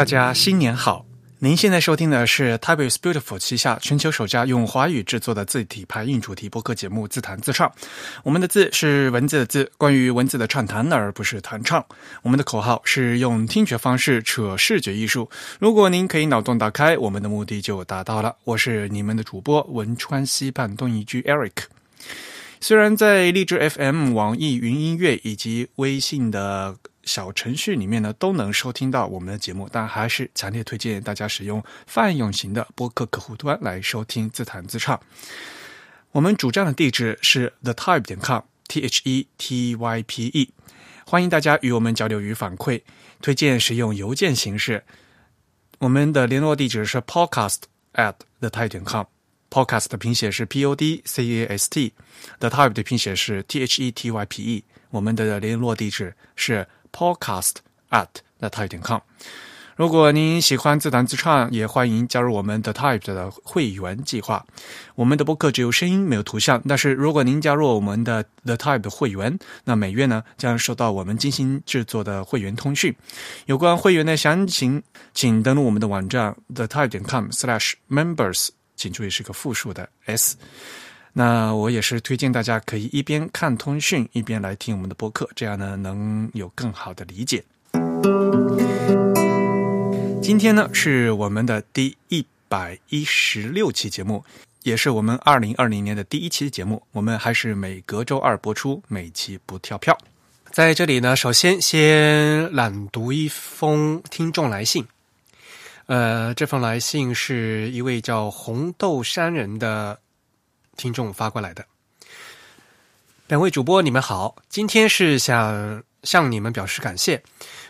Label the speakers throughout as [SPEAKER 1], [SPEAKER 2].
[SPEAKER 1] 大家新年好！您现在收听的是 Type is Beautiful 旗下全球首家用华语制作的字体排印主题播客节目《自弹自唱》。我们的字是文字的字，关于文字的畅谈，而不是弹唱。我们的口号是用听觉方式扯视觉艺术。如果您可以脑洞打开，我们的目的就达到了。我是你们的主播文川西畔东一居 Eric。虽然在荔枝 FM、网易云音乐以及微信的小程序里面呢，都能收听到我们的节目，但还是强烈推荐大家使用泛用型的播客客户端来收听自弹自唱。我们主站的地址是 the type 点 com，t h e t y p e，欢迎大家与我们交流与反馈，推荐使用邮件形式。我们的联络地址是 podcast at the type 点 com。Podcast 的拼写是 P O D C A S T，The Type 的拼写是 T H E T Y P E。我们的联络地址是 podcast at the type com。如果您喜欢自弹自唱，也欢迎加入我们的 Type 的会员计划。我们的播客只有声音没有图像，但是如果您加入我们的 The Type 的会员，那每月呢将收到我们精心制作的会员通讯。有关会员的详情，请登录我们的网站 The Type 点 com/slash/members。请注意是个复数的 s。那我也是推荐大家可以一边看通讯一边来听我们的播客，这样呢能有更好的理解。今天呢是我们的第一百一十六期节目，也是我们二零二零年的第一期节目。我们还是每隔周二播出，每期不跳票。在这里呢，首先先朗读一封听众来信。呃，这封来信是一位叫红豆山人的听众发过来的。两位主播，你们好，今天是想向你们表示感谢。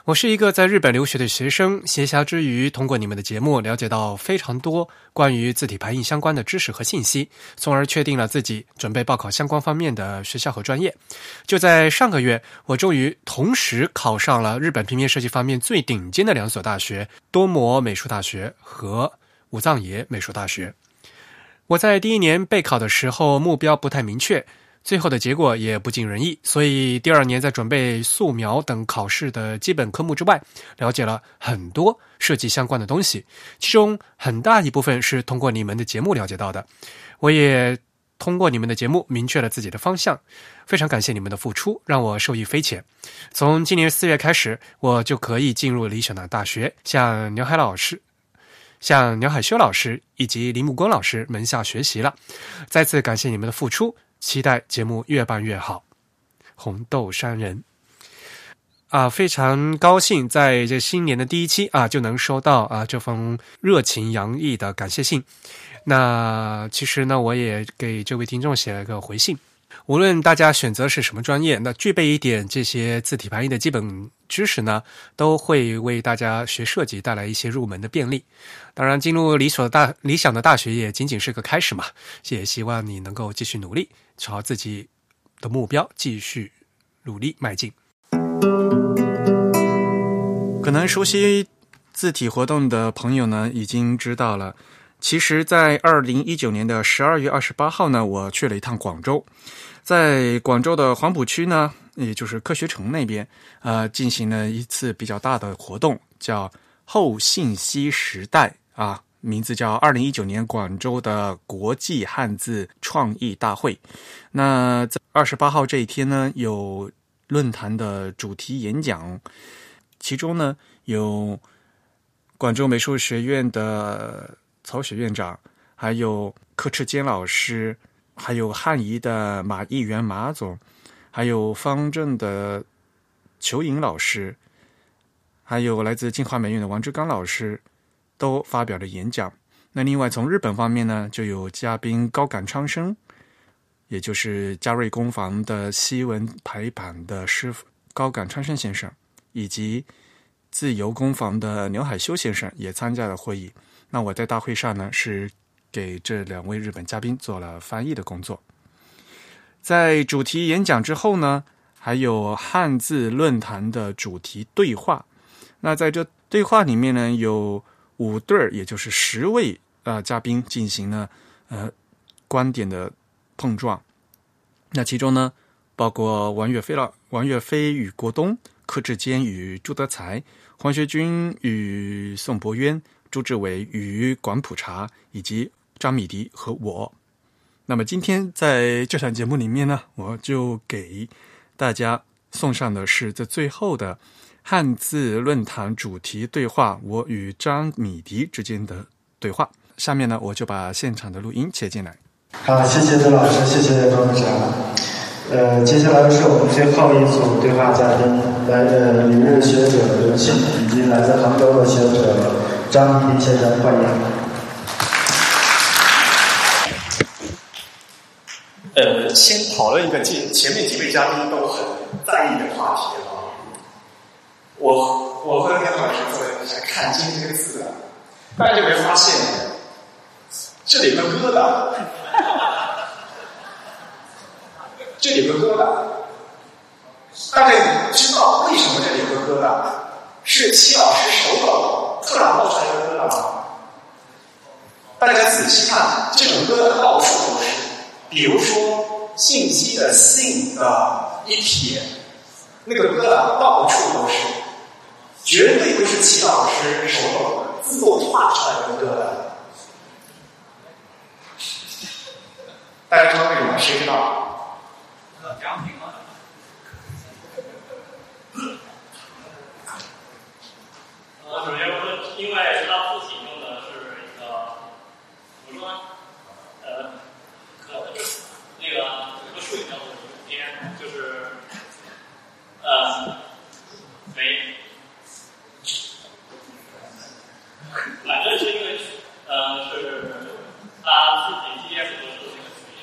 [SPEAKER 1] 我是一个在日本留学的学生，闲暇之余通过你们的节目了解到非常多关于字体排印相关的知识和信息，从而确定了自己准备报考相关方面的学校和专业。就在上个月，我终于同时考上了日本平面设计方面最顶尖的两所大学——多摩美术大学和武藏野美术大学。我在第一年备考的时候，目标不太明确。最后的结果也不尽人意，所以第二年在准备素描等考试的基本科目之外，了解了很多设计相关的东西，其中很大一部分是通过你们的节目了解到的。我也通过你们的节目明确了自己的方向，非常感谢你们的付出，让我受益匪浅。从今年四月开始，我就可以进入理想的大学，向牛海老师、向牛海修老师以及林木光老师门下学习了。再次感谢你们的付出。期待节目越办越好，红豆山人啊，非常高兴在这新年的第一期啊就能收到啊这封热情洋溢的感谢信。那其实呢，我也给这位听众写了个回信。无论大家选择是什么专业，那具备一点这些字体排印的基本知识呢，都会为大家学设计带来一些入门的便利。当然，进入理所大理想的大学也仅仅是个开始嘛。也希望你能够继续努力。朝自己的目标继续努力迈进。可能熟悉字体活动的朋友呢，已经知道了。其实，在二零一九年的十二月二十八号呢，我去了一趟广州，在广州的黄埔区呢，也就是科学城那边，呃，进行了一次比较大的活动，叫后信息时代啊。名字叫二零一九年广州的国际汉字创意大会。那在二十八号这一天呢，有论坛的主题演讲，其中呢有广州美术学院的曹雪院长，还有柯赤坚老师，还有汉仪的马议员马总，还有方正的裘颖老师，还有来自清华美院的王志刚老师。都发表了演讲。那另外从日本方面呢，就有嘉宾高感昌生，也就是嘉瑞工坊的西文排版的师傅高感昌生先生，以及自由工坊的刘海修先生也参加了会议。那我在大会上呢，是给这两位日本嘉宾做了翻译的工作。在主题演讲之后呢，还有汉字论坛的主题对话。那在这对话里面呢，有。五对儿，也就是十位啊嘉宾进行了呃观点的碰撞。那其中呢，包括王岳飞了，王岳飞与郭东、柯志坚与朱德才、黄学军与宋博渊、朱志伟与管普查，以及张米迪和我。那么今天在这场节目里面呢，我就给大家送上的是这最后的汉字论坛主题对话，我与张米迪之间的对话。下面呢，我就把现场的录音切进来。
[SPEAKER 2] 好，谢谢周老师，谢谢张部长。呃，接下来是我们最后一组对话嘉宾，来自旅日学者刘庆以及来自杭州的学者张斌先生，欢迎。
[SPEAKER 3] 呃，先讨论一个前前面几位嘉宾都很在意的话题啊。我我和田老师坐在底下看“金”这个字啊，大家有没有发现这里有个疙瘩？这里有个疙瘩，大家知道为什么这里有个疙瘩？是齐老师手抖然冒出来一个疙瘩？大家仔细看，这种疙瘩到处都是。比如说信息的“信”的一撇，那个疙瘩到处都是，绝对不是齐老师手抖自动画出来的疙瘩。大家知道为什么？谁知道？奖品吗？
[SPEAKER 4] 呃，首先说，因为他父亲用的是一个怎么说呢？呃，可那个有个术语叫做“天”，就是呃，没，反正是因为呃是他自己今天所说的那个取向，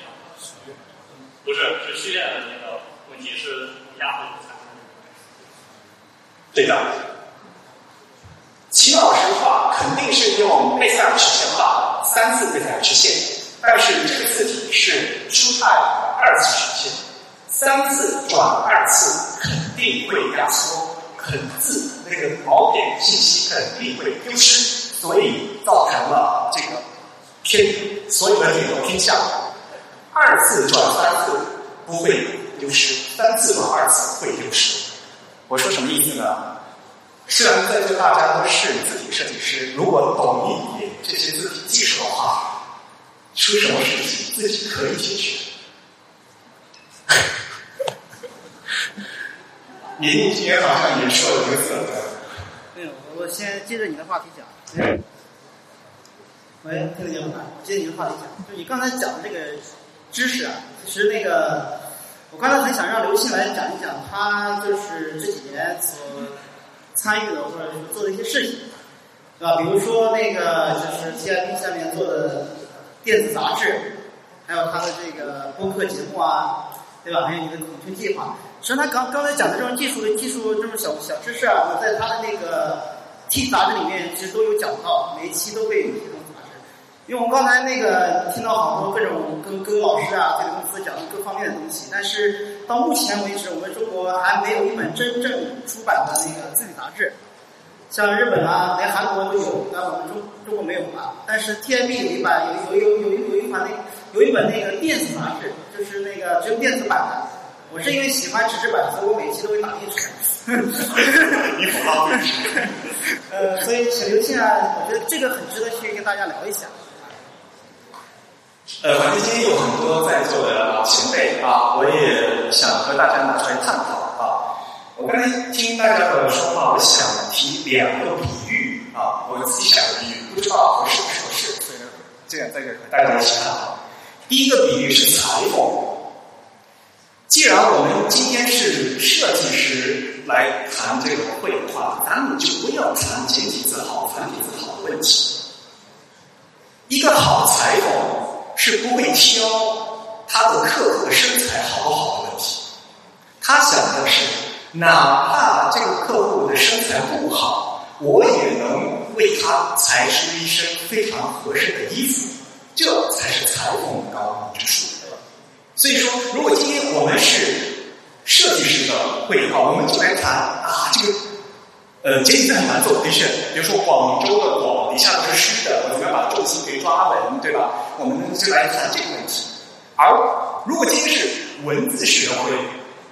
[SPEAKER 4] 不是是序列的那个问题是压迫的。
[SPEAKER 3] 对的，齐老师画肯定是用贝塞尔曲线画三线，但是这个字体是初代的二次曲线，三次转二次肯定会压缩，肯字那个锚点信息肯定会丢失，所以造成了这个偏所有的点都偏向。二次转三次不会丢失，三次转二次会丢失。我说什么意思呢？虽然在座大家都是字体设计师，如果懂一点这些字体技术的话，出什么事情自己可以解决。您今天好像也说了一个字。
[SPEAKER 5] 没有，我先接着你的话题讲。喂，听得见吗？接着你的话题讲，就你刚才讲的这个知识啊，其实那个，我刚才很想让刘鑫来讲一讲，他就是这几年所参与的或者是做的一些事情，对吧？比如说那个就是 TIP 下面做的电子杂志，还有他的这个播客节目啊，对吧？还有你的孔雀计划。实际上，他刚刚才讲的这种技术的技术这种小小知识啊，我在他的那个 T 杂志里面其实都有讲到，每一期都会有这种杂志。因为我们刚才那个听到好多各种跟跟老师啊、这个公司讲的各方面的东西，但是到目前为止，我们中国还没有一本真正出版的那个字体杂志。像日本啊，连韩国都有，但我们中中国没有嘛。但是 TMB 有一版有有有有有一款那有一本那个电子杂志，就是那个只有电子版的。我是因为喜欢纸质版，所以我每期都会打印出来。
[SPEAKER 3] 你不浪费。
[SPEAKER 5] 呃，所以请刘庆啊，我觉得这个很值得去跟大家聊一下。
[SPEAKER 3] 呃，反正今天有很多在座的前辈啊，我也想和大家拿出来探讨啊。我刚才听大家的说话，我想提两个比喻啊，我自己想的比喻，不知道合适不合适，这样在这和大家一起探讨。第一个比喻是裁缝。既然我们今天是设计师来谈这个绘画，咱们就不要谈简体字好、繁体字好的问题。一个好裁缝。是不会挑他的客户的身材好不好的问题，他想的是，哪怕这个客户的身材不好，我也能为他裁出一身非常合适的衣服，这才是裁缝的高明之处。所以说，如果今天我们是设计师的会话，我们就来谈啊，这个。呃，简体字很难做的确，比如说广州的广底下都是湿的，我怎么把重心给抓稳，对吧？我们就来谈这个问题。而如果今天是文字学会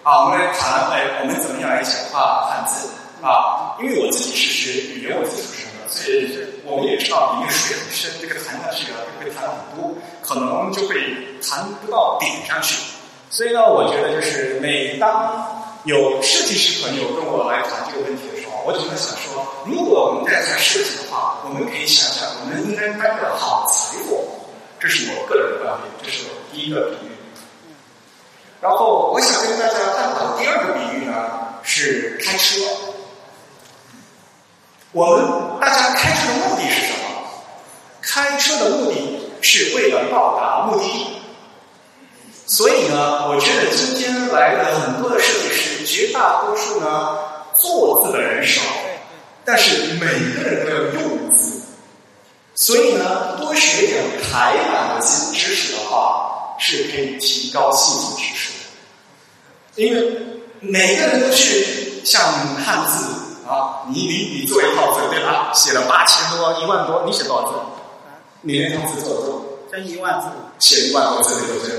[SPEAKER 3] 啊，我们来谈哎，我们怎么样来讲话汉字啊？因为我自己是学语言文字出身的，所以我们也知道里面水很深，这个谈下去啊，会谈很多，可能就会谈不到点上去。所以呢，我觉得就是每当有设计师朋友跟我来谈这个问题的时候，我就会想说，如果我们在谈设计的话，我们可以想想，我们应该搬个好财货。这是我个人的观点，这是我第一个比喻。然后我想跟大家探讨的第二个比喻呢，是开车。我们大家开车的目的是什么？开车的目的是为了到达目的地。所以呢，我觉得今天来的很多的设计师，绝大多数呢做字的人少，但是每个人都要用字。所以呢，多学点排版的知知识的话，是可以提高幸福指数。因为每个人都去像汉字啊，你你你做一套字对吧？写了八千多、一万多，你写多少字？你那套字做多少？
[SPEAKER 5] 真一万字。
[SPEAKER 3] 写一万多字对不对？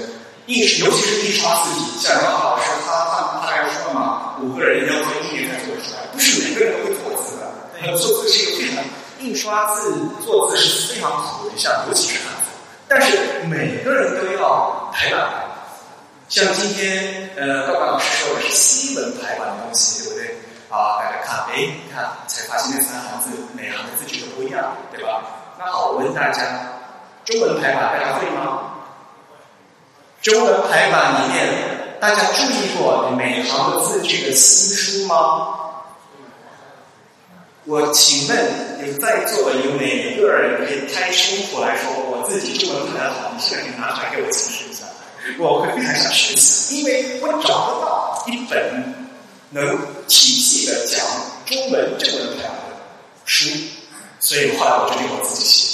[SPEAKER 3] 印，尤其是印刷字体，像杨老师他他他来说嘛，五个人要做一年才做出来，不是每个人都会做字的。做字是一个非常。印刷字做字是非常苦的一项，尤其是汉字。但是每个人都要排版，像今天呃，高高老师说的是西文排版的东西，对不对？啊，大家看，哎，你看，才发现那三行字每行的字距都不一样，对吧？那好，我问大家，中文排版大家会吗？中文排版里面，大家注意过每行的字距的稀疏吗？我请问，有在座有哪一个人可以开胸脯来说，我自己中文排的好？你现在可以拿出来给我解释，我会非常想学习，因为我找不到一本能体系的讲中文正文的书，所以后来。我决定我自己写。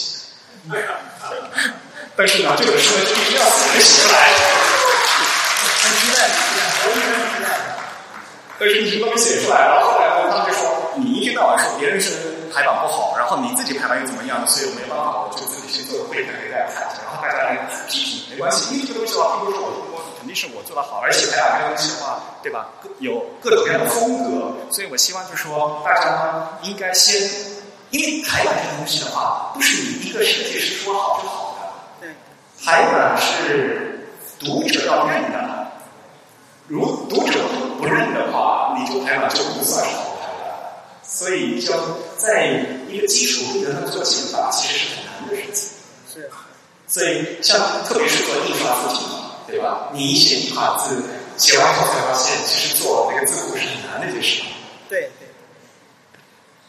[SPEAKER 3] 但是呢，这本书必须要自己写出来。
[SPEAKER 5] 很期待，很期待。
[SPEAKER 3] 但是你都没写出来。了，后后来。呢，他们就说。你一天到晚说别人是排版不好，然后你自己排版又怎么样？所以我没办法，我就自己先做个会谈给大家看，然后大家来批评，没关系。因为这个东西的话，并不是我我肯定是我做的好，而且排版这个东西的话，对吧？有各种各样的风格，所以我希望就是说，大家呢应该先，因为排版这个东西的话，不是你一个设计师说好就好的。
[SPEAKER 5] 对，
[SPEAKER 3] 排版是读者要认的，如读者不不认的话，你就排版就不算是好。所以，就在一个基础规则上做减法，其实是很难的事情。
[SPEAKER 5] 是。
[SPEAKER 3] 所以，像特别是做印刷字体，对吧？你一写一行字，写完以后才发现，其实做那个字库是很难的一件事。
[SPEAKER 5] 对对。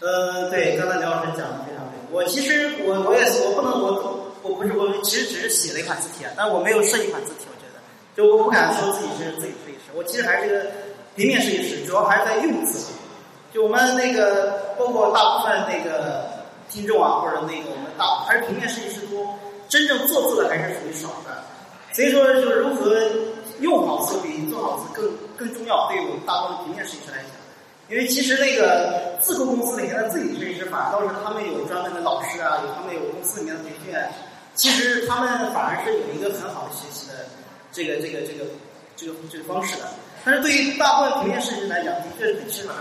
[SPEAKER 5] 呃，对，刚才刘老师讲的非常对。我其实我我也，我不能我我不是我其实只是写了一款字体啊，但我没有设计一款字体。我觉得，就我不敢说自己是自己设计师，我其实还是个平面设计师，主要还是在用字。就我们那个，包括大部分那个听众啊，或者那个我们大还是平面设计师多，真正做字的还是属于少的。所以说，就是如何用好字比做好字更更重要，对于我们大部分平面设计师来讲。因为其实那个字库公司里面的自己设计师，反倒是他们有专门的老师啊，有他们有公司里面的培训，其实他们反而是有一个很好的学习的这个这个这个这个这个方式的。但是对于大部分平面设计师来讲，的确是很缺乏。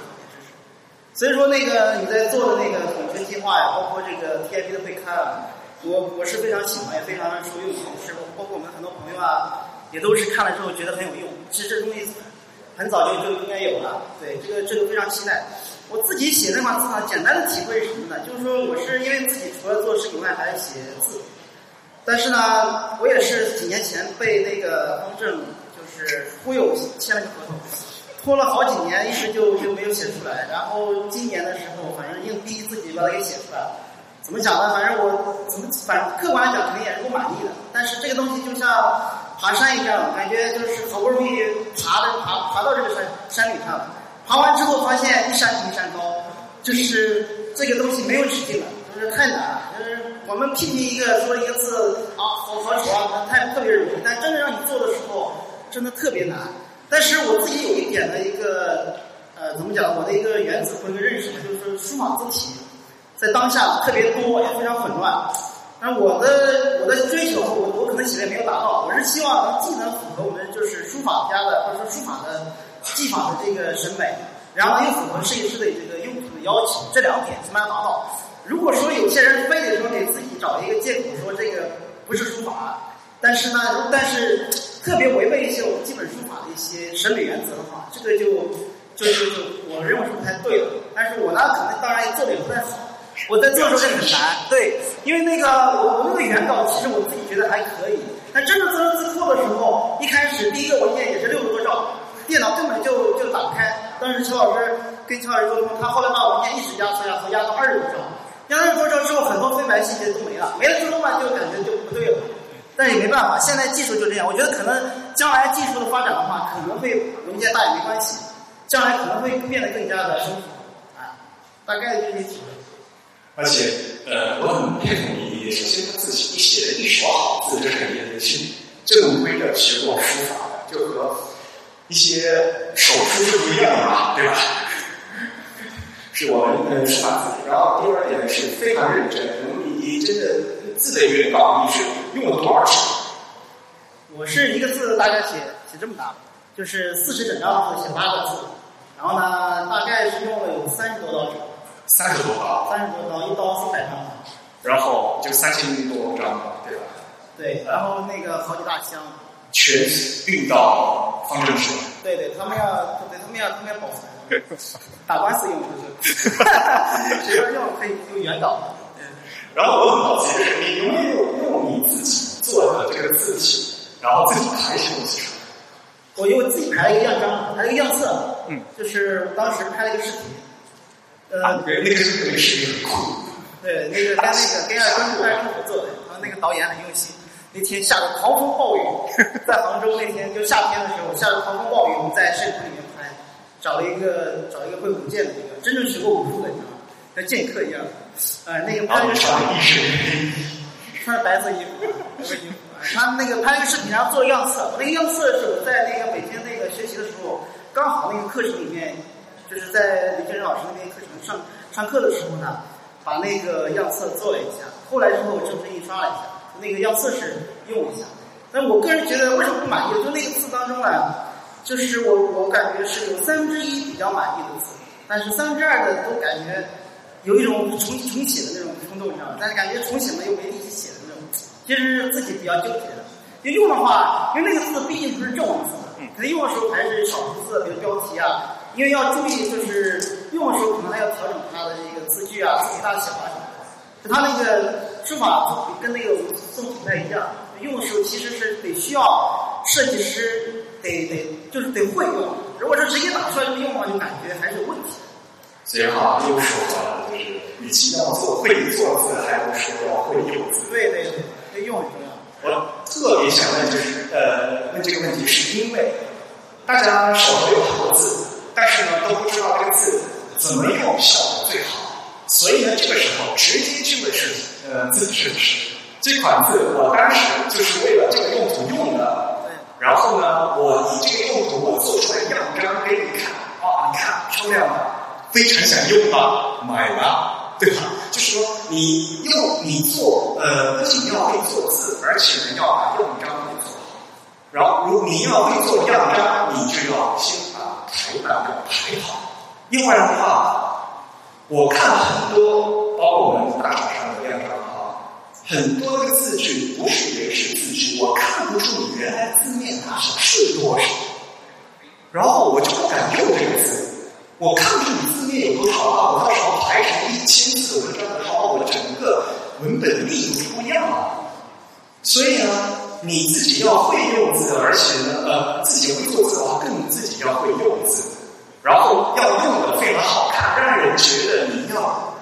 [SPEAKER 5] 所以说，那个你在做的那个统筹计划呀，包括这个 TIP 的会刊啊，我我是非常喜欢，也非常受用。是包括我们很多朋友啊，也都是看了之后觉得很有用。其实这东西很早就就应该有了，对这个这个非常期待。我自己写那款字呢，简单的体会是什么呢？就是说我是因为自己除了做事以外，还写字。但是呢，我也是几年前被那个方正就是忽悠签了个合同。拖了好几年，一直就就没有写出来。然后今年的时候，反正硬逼自己把它给写出来了。怎么讲呢？反正我怎么反正客观讲，肯定也是不满意的。但是这个东西就像爬山一样，感觉就是好不容易爬的爬爬到这个山山顶上了。爬完之后发现一山比一山高，就是这个东西没有止境了，就是太难了。就是我们批评一个说一个字啊，好好丑啊，太特别容易。但真的让你做的时候，真的特别难。但是我自己有一点的一个呃，怎么讲？我的一个原则或一个认识呢，就是说书法字体在当下特别多，也非常混乱。那我的我的追求，我我可能写的没有达到。我是希望能既能符合我们就是书法家的或者说书法的技法的这个审美，然后又符合设计师的这个用途的要求，这两点怎么样达到。如果说有些人非得说给自己找一个借口说这个不是书法，但是呢，但是特别违背一些我们基本书法的一些审美原则的话，这个就就就就我认为是不太对的。但是我呢，可能当然也做的也不太好。我在做的时候很难，对，因为那个我我那个原稿其实我自己觉得还可以，但真正做成字库的时候，一开始第一个文件也是六十多兆，电脑根本就就打不开。当时邱老师跟邱老师沟通，他后来把文件一直压缩压缩压到二十多兆，压到二十多兆之后，很多黑白细节都没了，没了之后嘛，就感觉就不对了。但也没办法，现在技术就这样。我觉得可能将来技术的发展的话，可能会文件大也没关系，将来可能会变得更加的丰富啊。大概就是这几个。
[SPEAKER 3] 而且，呃，我很佩服你。首先，他自己写的一手好字，这是很人性。正规的学过书法的，就和一些手书是不一样的嘛，对吧？是我们呃书法字。然后第二点是非常认真。你真的字的原稿，你是用了多少尺？
[SPEAKER 5] 我是一个字大概写写这么大，就是四十整张字写八个字，然后呢，大概是用了有三十多刀纸。
[SPEAKER 3] 三十多刀，
[SPEAKER 5] 三十多刀，一刀四百张，
[SPEAKER 3] 然后就三千多张，对吧？
[SPEAKER 5] 对，然后那个好几大箱，
[SPEAKER 3] 全运到方正市。
[SPEAKER 5] 对对，他们要，对他们要，他们要保存，打官司用就是，谁要用可以用原稿。
[SPEAKER 3] 然后我很好奇，你有没有用你自己做的这个字体，然后自己排些东西出来？
[SPEAKER 5] 我因为自己排了一个样张，排了一个样册，嗯，就是当时拍了一个视频。
[SPEAKER 3] 呃，对，那个是那个视频很酷。
[SPEAKER 5] 对，那个跟那个跟二跟二跟合作的，然后那个导演很用心。那天下着狂风暴雨，在杭州那天就夏天的时候，下着狂风暴雨，我们在摄影棚里面拍，找了一个找一个会舞剑的一个真正学过武术的，你知道吗？像剑客一样。呃，那个拍了个视频，穿着白色衣服，白色衣服。他那个拍了个视频，然后做样册。那个样册是我在那个北京那个学习的时候，刚好那个课程里面。就是在李建仁老师那边课程上上课的时候呢，把那个样册做了一下。后来之后正式印刷了一下，那个样册是用一下。但我个人觉得为什么不满意？就那个字当中呢，就是我我感觉是有三分之一比较满意的字，但是三分之二的都感觉有一种重重写的那种冲动，你知道吗？但是感觉重写了又没力气写的那种，其实自己比较纠结的。就用的话，因为那个字毕竟不是正文字，可能用的时候还是少数字，比如标题啊。因为要注意，就是用的时候可能还要调整它的这个字距啊、字体大小啊什么的。它那个书法跟那个宋体不太一样，用的时候其实是得需要设计师得得就是得会用。如果是直接打出来这么用的话，就感觉还是有问题。
[SPEAKER 3] 所以哈，又说与其要做会做字，还不如说要会用字。
[SPEAKER 5] 对对对，会用很重要。
[SPEAKER 3] 我特别想问，就是呃，问这个问题，是因为大家手头有很多字。但是呢，都不知道这个字怎么用效果最好，所以呢，这个时候直接去问设计，呃，字体设计师，这款字我当时就是为了这个用途用的，然后呢，我以这个用途我做出来样章给你看，啊，你看漂亮的，非常想用吧，买吧，对吧？就是说你用你做，呃，不仅要会做字，而且呢要把样章给做好，然后如你要会做样章，你就要先把。排版给排好，另外的话，我看很多，包括我们大厂上的样章啊，很多的字句不是原始字句，我看不出你原来字面大小是多少，然后我就不敢用这个字，我看不出你字面有多少啊，我到时候排成一千字文章的时候，我整个文本的密度就不一样了，所以呢。你自己要会用字，而且呢，呃，自己会做字的话，更自己要会用字，然后要用的非常好看，让人觉得你要，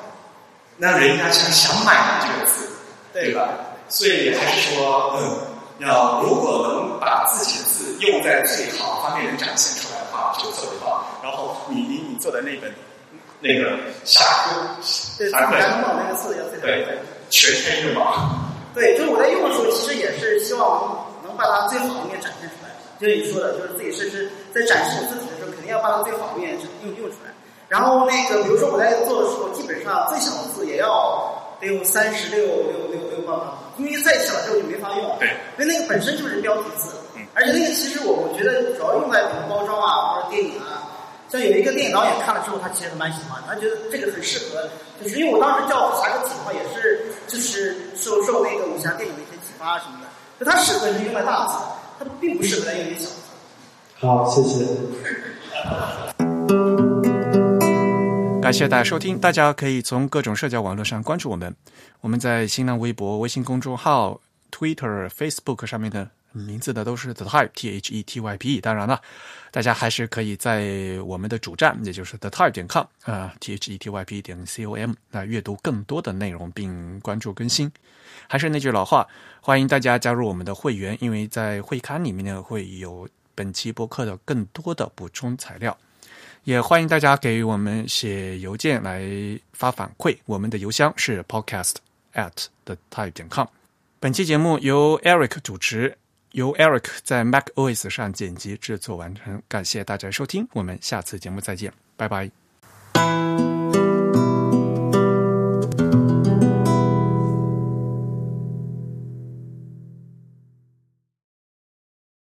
[SPEAKER 3] 让人家想想买这个字，对吧？所以还是说，嗯，要如果能把自己的字用在最好方面能展现出来的话，就特别棒。然后你你你做的那本那个侠歌，
[SPEAKER 5] 侠歌那个字要
[SPEAKER 3] 对对，全天用嘛。
[SPEAKER 5] 对，就是我在用的时候，其实也是希望能能把它最好的一面展现出来。就是你说的，就是自己设置在展示自己的时候，肯定要把它最好的一面用用出来。然后那个，比如说我在做的时候，基本上最小的字也要得有三十六六六六八八，因为再小之后就没法用。
[SPEAKER 3] 对，
[SPEAKER 5] 因为那个本身就是标题字，而而且那个其实我我觉得主要用在比如包装啊或者电影啊，像有一个电影导演看了之后，他其实蛮喜欢，他觉得这个很适合，就是因为我当时叫侠客体的话，也是就是受受那个武侠电影的一些启发什么的，就它适合是用在大字，它并不适合来用于小字。
[SPEAKER 2] 好，谢谢。
[SPEAKER 1] 感谢大家收听，大家可以从各种社交网络上关注我们。我们在新浪微博、微信公众号、Twitter、Facebook 上面的名字呢都是 The Type T H E T Y P E。当然了，大家还是可以在我们的主站，也就是 The Type 点 com 啊 T H E T Y P 点 C O M 来阅读更多的内容，并关注更新。还是那句老话，欢迎大家加入我们的会员，因为在会刊里面呢会有本期播客的更多的补充材料。也欢迎大家给我们写邮件来发反馈，我们的邮箱是 podcast at the type 点 com。本期节目由 Eric 主持，由 Eric 在 Mac OS 上剪辑制作完成。感谢大家收听，我们下次节目再见，拜拜。